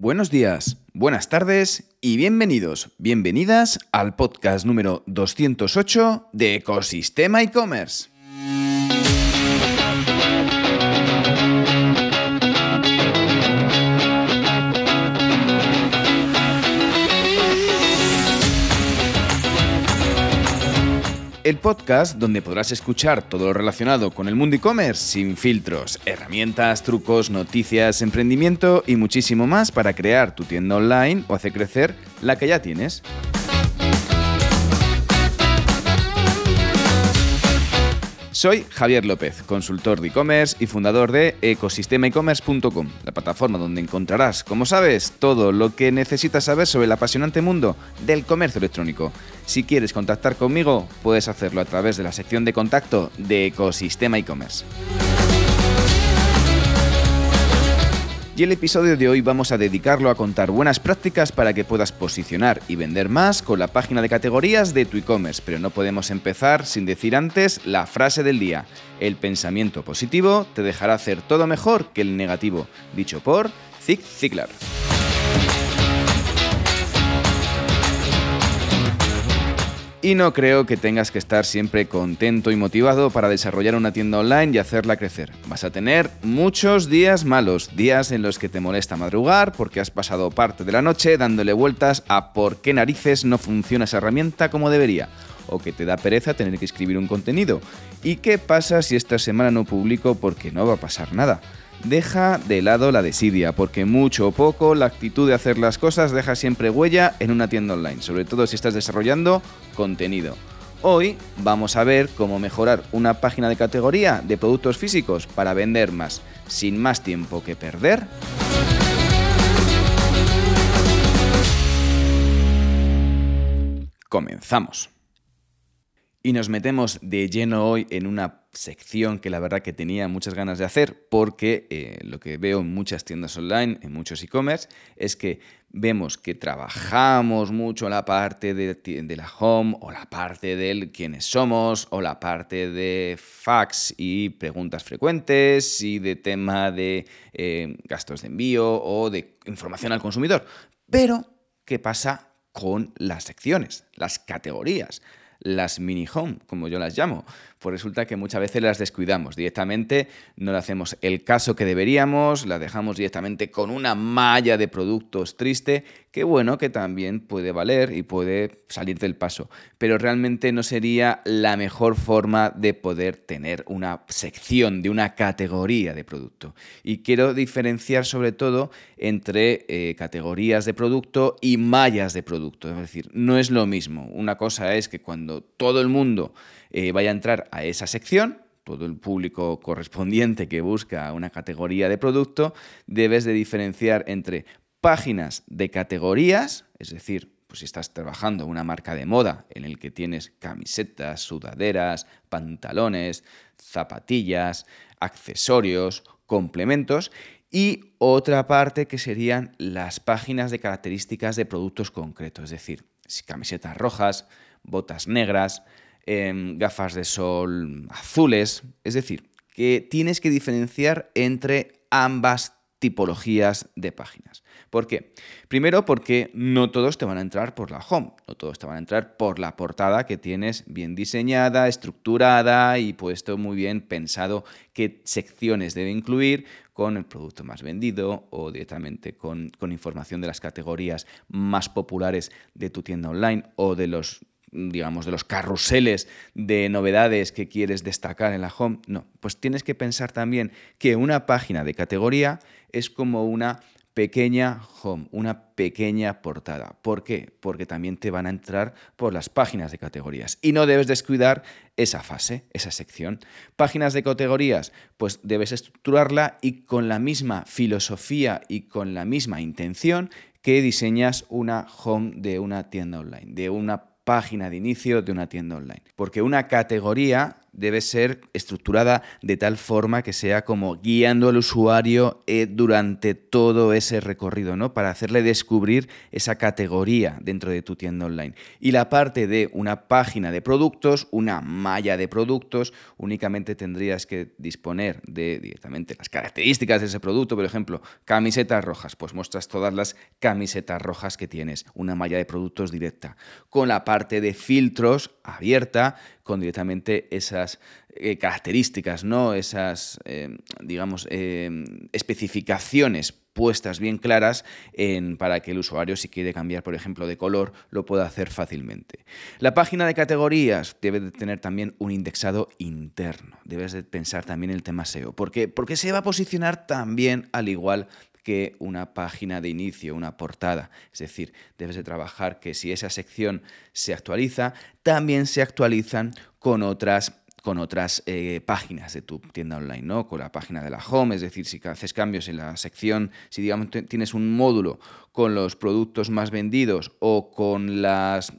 Buenos días, buenas tardes y bienvenidos, bienvenidas al podcast número 208 de Ecosistema e-commerce. El podcast donde podrás escuchar todo lo relacionado con el mundo e-commerce sin filtros, herramientas, trucos, noticias, emprendimiento y muchísimo más para crear tu tienda online o hacer crecer la que ya tienes. Soy Javier López, consultor de e-commerce y fundador de ecosistemaecommerce.com, la plataforma donde encontrarás, como sabes, todo lo que necesitas saber sobre el apasionante mundo del comercio electrónico. Si quieres contactar conmigo, puedes hacerlo a través de la sección de contacto de Ecosistema e-commerce. Y el episodio de hoy vamos a dedicarlo a contar buenas prácticas para que puedas posicionar y vender más con la página de categorías de tu e-commerce. Pero no podemos empezar sin decir antes la frase del día. El pensamiento positivo te dejará hacer todo mejor que el negativo. Dicho por Zig Ziglar. Y no creo que tengas que estar siempre contento y motivado para desarrollar una tienda online y hacerla crecer. Vas a tener muchos días malos, días en los que te molesta madrugar porque has pasado parte de la noche dándole vueltas a por qué narices no funciona esa herramienta como debería, o que te da pereza tener que escribir un contenido. ¿Y qué pasa si esta semana no publico porque no va a pasar nada? Deja de lado la desidia, porque mucho o poco la actitud de hacer las cosas deja siempre huella en una tienda online, sobre todo si estás desarrollando contenido. Hoy vamos a ver cómo mejorar una página de categoría de productos físicos para vender más, sin más tiempo que perder. Comenzamos. Y nos metemos de lleno hoy en una sección que la verdad que tenía muchas ganas de hacer porque eh, lo que veo en muchas tiendas online, en muchos e-commerce, es que vemos que trabajamos mucho la parte de, la home o la parte del quiénes somos o la parte de fax y preguntas frecuentes y de tema de eh, gastos de envío o de información al consumidor. Pero, ¿qué pasa con las secciones, las categorías? Las mini home, como yo las llamo. Pues resulta que muchas veces las descuidamos directamente, no le hacemos el caso que deberíamos, las dejamos directamente con una malla de productos triste, que bueno, que también puede valer y puede salir del paso, pero realmente no sería la mejor forma de poder tener una sección de una categoría de producto. Y quiero diferenciar sobre todo entre eh, categorías de producto y mallas de producto, es decir, no es lo mismo. Una cosa es que cuando todo el mundo eh, vaya a entrar a esa sección, todo el público correspondiente que busca una categoría de producto, debes de diferenciar entre páginas de categorías, es decir, pues si estás trabajando una marca de moda en el que tienes camisetas, sudaderas, pantalones, zapatillas, accesorios, complementos, y otra parte que serían las páginas de características de productos concretos, es decir, camisetas rojas, botas negras, Em, gafas de sol azules. Es decir, que tienes que diferenciar entre ambas tipologías de páginas. ¿Por qué? Primero porque no todos te van a entrar por la home, no todos te van a entrar por la portada que tienes bien diseñada, estructurada y puesto muy bien pensado qué secciones debe incluir con el producto más vendido o directamente con, con información de las categorías más populares de tu tienda online o de los digamos, de los carruseles de novedades que quieres destacar en la home. No, pues tienes que pensar también que una página de categoría es como una pequeña home, una pequeña portada. ¿Por qué? Porque también te van a entrar por las páginas de categorías. Y no debes descuidar esa fase, esa sección. Páginas de categorías, pues debes estructurarla y con la misma filosofía y con la misma intención que diseñas una home de una tienda online, de una página de inicio de una tienda online. Porque una categoría debe ser estructurada de tal forma que sea como guiando al usuario eh, durante todo ese recorrido, ¿no? Para hacerle descubrir esa categoría dentro de tu tienda online. Y la parte de una página de productos, una malla de productos, únicamente tendrías que disponer de directamente las características de ese producto, por ejemplo, camisetas rojas, pues muestras todas las camisetas rojas que tienes, una malla de productos directa. Con la parte de filtros abierta, con directamente esas eh, características, ¿no? Esas, eh, digamos, eh, especificaciones puestas bien claras para que el usuario, si quiere cambiar, por ejemplo, de color, lo pueda hacer fácilmente. La página de categorías debe de tener también un indexado interno. Debes de pensar también el tema SEO. ¿Por qué? Porque se va a posicionar también al igual que una página de inicio, una portada. Es decir, debes de trabajar que si esa sección se actualiza, también se actualizan con otras con otras eh, páginas de tu tienda online, ¿no? Con la página de la home, es decir, si haces cambios en la sección, si digamos tienes un módulo con los productos más vendidos o con, las,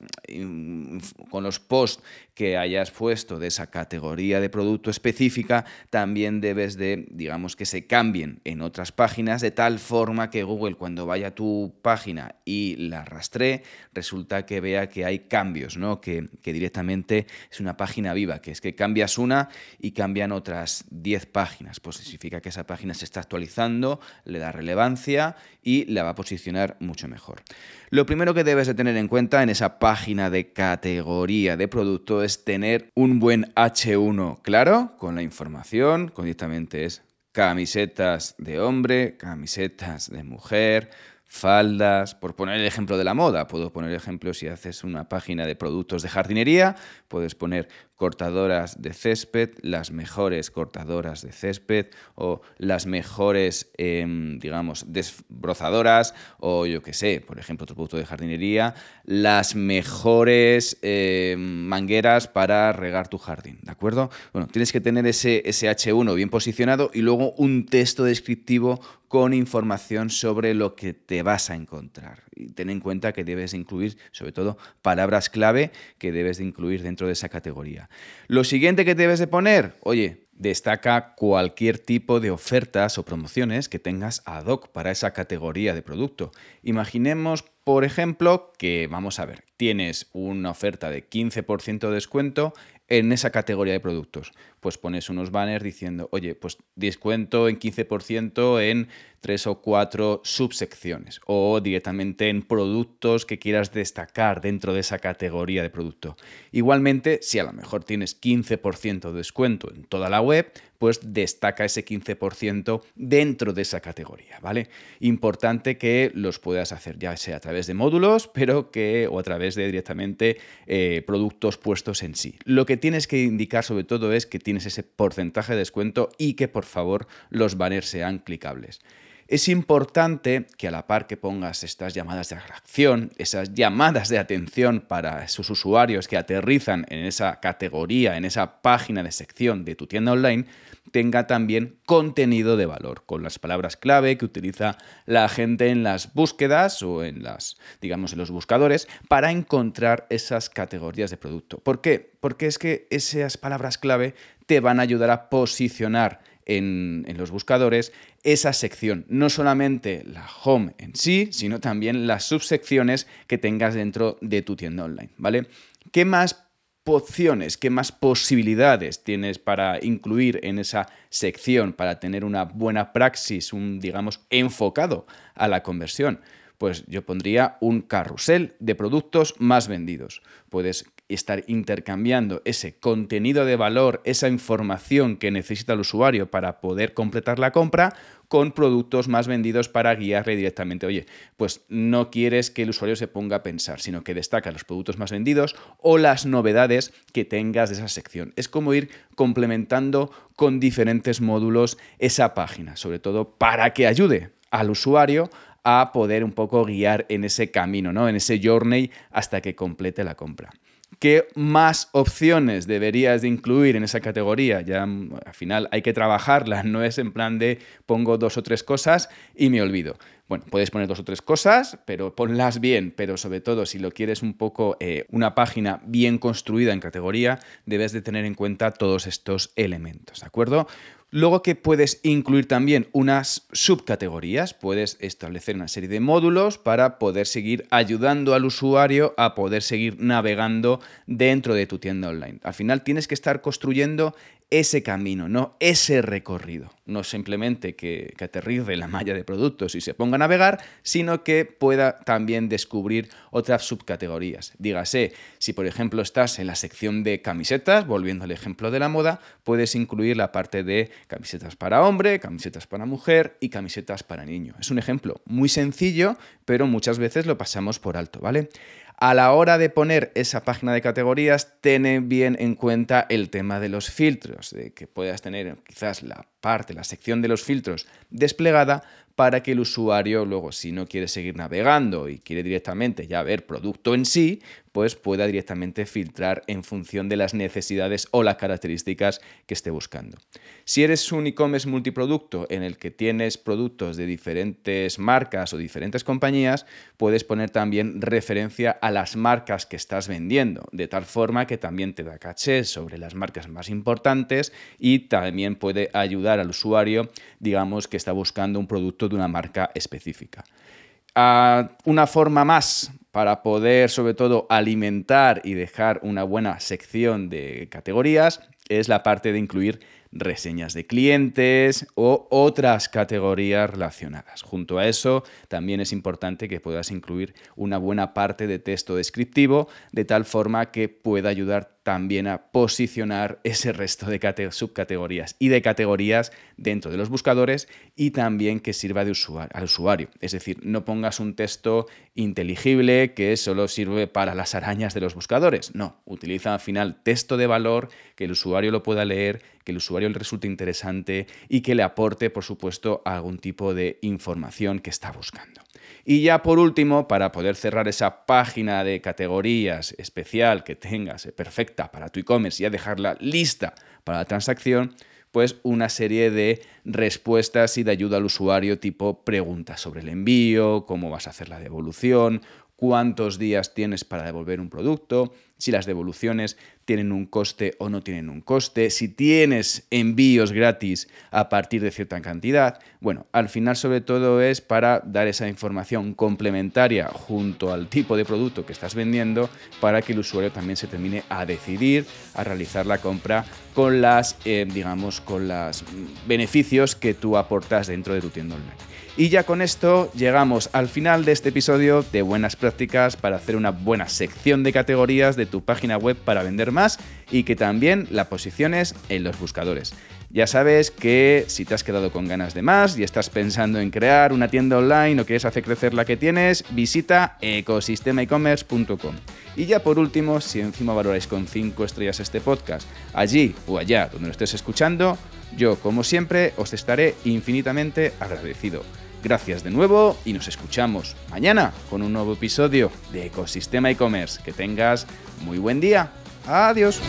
con los posts que hayas puesto de esa categoría de producto específica, también debes de, digamos, que se cambien en otras páginas de tal forma que Google cuando vaya a tu página y la rastree, resulta que vea que hay cambios, ¿no? Que, que directamente es una página viva, que es que cambias una y cambian otras 10 páginas. Pues significa que esa página se está actualizando, le da relevancia y la va a posicionar mucho mejor. Lo primero que debes de tener en cuenta en esa página de categoría de producto es tener un buen H1 claro con la información, con directamente es camisetas de hombre, camisetas de mujer, faldas, por poner el ejemplo de la moda, puedo poner ejemplo si haces una página de productos de jardinería, puedes poner cortadoras de césped, las mejores cortadoras de césped o las mejores, em, digamos, desbrozadoras o yo qué sé, por ejemplo, otro producto de jardinería, las mejores em, mangueras para regar tu jardín, ¿de acuerdo? Bueno, tienes que tener ese, ese H1 bien posicionado y luego un texto descriptivo con información sobre lo que te vas a encontrar. Y ten en cuenta que debes incluir, sobre todo, palabras clave que debes de incluir dentro de esa categoría. Lo siguiente que debes de poner, oye, destaca cualquier tipo de ofertas o promociones que tengas ad hoc para esa categoría de producto. Imaginemos, por ejemplo, que vamos a ver, tienes una oferta de 15% de descuento en esa categoría de productos. Pues pones unos banners diciendo, oye, pues descuento en 15% en tres o cuatro subsecciones o directamente en productos que quieras destacar dentro de esa categoría de producto. Igualmente, si a lo mejor tienes 15% de descuento en toda la web, pues destaca ese 15% dentro de esa categoría, ¿vale? Importante que los puedas hacer ya sea a través de módulos, pero que o a través de directamente eh, productos puestos en sí. Lo que tienes que indicar sobre todo es que tienes ese porcentaje de descuento y que por favor los banners sean clicables. Es importante que a la par que pongas estas llamadas de reacción, esas llamadas de atención para esos usuarios que aterrizan en esa categoría, en esa página de sección de tu tienda online, tenga también contenido de valor, con las palabras clave que utiliza la gente en las búsquedas o en las, digamos, en los buscadores para encontrar esas categorías de producto. ¿Por qué? Porque es que esas palabras clave te van a ayudar a posicionar en, los buscadores esa sección, no solamente la home en sí, sino también las subsecciones que tengas dentro de tu tienda online, ¿vale? ¿Qué más opciones, qué más posibilidades tienes para incluir en esa sección, para tener una buena praxis, un, digamos, enfocado a la conversión? Pues yo pondría un carrusel de productos más vendidos. Puedes estar intercambiando ese contenido de valor, esa información que necesita el usuario para poder completar la compra con productos más vendidos para guiarle directamente. Oye, pues no quieres que el usuario se ponga a pensar, sino que destaca los productos más vendidos o las novedades que tengas de esa sección. Es como ir complementando con diferentes módulos esa página, sobre todo para que ayude al usuario a poder un poco guiar en ese camino, ¿no? En ese journey hasta que complete la compra. ¿Qué más opciones deberías de incluir en esa categoría? Ya al final hay que trabajarla, no es en plan de pongo dos o tres cosas y me olvido. Bueno, puedes poner dos o tres cosas, pero ponlas bien, pero sobre todo si lo quieres un poco eh, una página bien construida en categoría, debes de tener en cuenta todos estos elementos, ¿de acuerdo? Luego que puedes incluir también unas subcategorías, puedes establecer una serie de módulos para poder seguir ayudando al usuario a poder seguir navegando dentro de tu tienda online. Al final tienes que estar construyendo ese camino, no ese recorrido. No simplemente que, que, aterrice la malla de productos y se ponga a navegar, sino que pueda también descubrir otras subcategorías. Dígase, si por ejemplo estás en la sección de camisetas, volviendo al ejemplo de la moda, puedes incluir la parte de camisetas para hombre, camisetas para mujer y camisetas para niño. Es un ejemplo muy sencillo, pero muchas veces lo pasamos por alto, ¿vale? A la hora de poner esa página de categorías, ten bien en cuenta el tema de los filtros, de que puedas tener quizás la parte, la sección de los filtros desplegada para que el usuario luego, si no quiere seguir navegando y quiere directamente ya ver producto en sí, pues pueda directamente filtrar en función de las necesidades o las características que esté buscando. Si eres un e-commerce multiproducto en el que tienes productos de diferentes marcas o diferentes compañías, puedes poner también referencia a las marcas que estás vendiendo, de tal forma que también te da caché sobre las marcas más importantes y también puede ayudar al usuario, digamos, que está buscando un producto de una marca específica. Ah, una forma más para poder sobre todo alimentar y dejar una buena sección de categorías es la parte de incluir reseñas de clientes o otras categorías relacionadas. Junto a eso, también es importante que puedas incluir una buena parte de texto descriptivo de tal forma que pueda ayudar también a posicionar ese resto de subcategorías y de categorías dentro de los buscadores y también que sirva de usuario, al usuario. Es decir, no pongas un texto inteligible que solo sirve para las arañas de los buscadores. No, utiliza al final texto de valor que el usuario lo pueda leer, que el usuario le resulte interesante y que le aporte, por supuesto, algún tipo de información que está buscando. Y ya por último, para poder cerrar esa página de categorías especial que tengas eh, perfecta para tu e-commerce y ya dejarla lista para la transacción, pues una serie de respuestas y de ayuda al usuario tipo preguntas sobre el envío, cómo vas a hacer la devolución, cuántos días tienes para devolver un producto, si las devoluciones tienen un coste o no tienen un coste, si tienes envíos gratis a partir de cierta cantidad. Bueno, al final sobre todo es para dar esa información complementaria junto al tipo de producto que estás vendiendo para que el usuario también se termine a decidir a realizar la compra con las, eh, digamos, con los beneficios que tú aportas dentro de tu tienda online. Y ya con esto llegamos al final de este episodio de buenas prácticas para hacer una buena sección de categorías de tu página web para vender más y que también la posiciones en los buscadores. Ya sabes que si te has quedado con ganas de más y estás pensando en crear una tienda online o quieres hacer crecer la que tienes, visita ecosistemaecommerce.com. Y ya por último, si encima valoráis con 5 estrellas este podcast, allí o allá donde lo estés escuchando, yo como siempre os estaré infinitamente agradecido. Gracias de nuevo y nos escuchamos mañana con un nuevo episodio de Ecosistema e-commerce. Que tengas muy buen día. Adiós.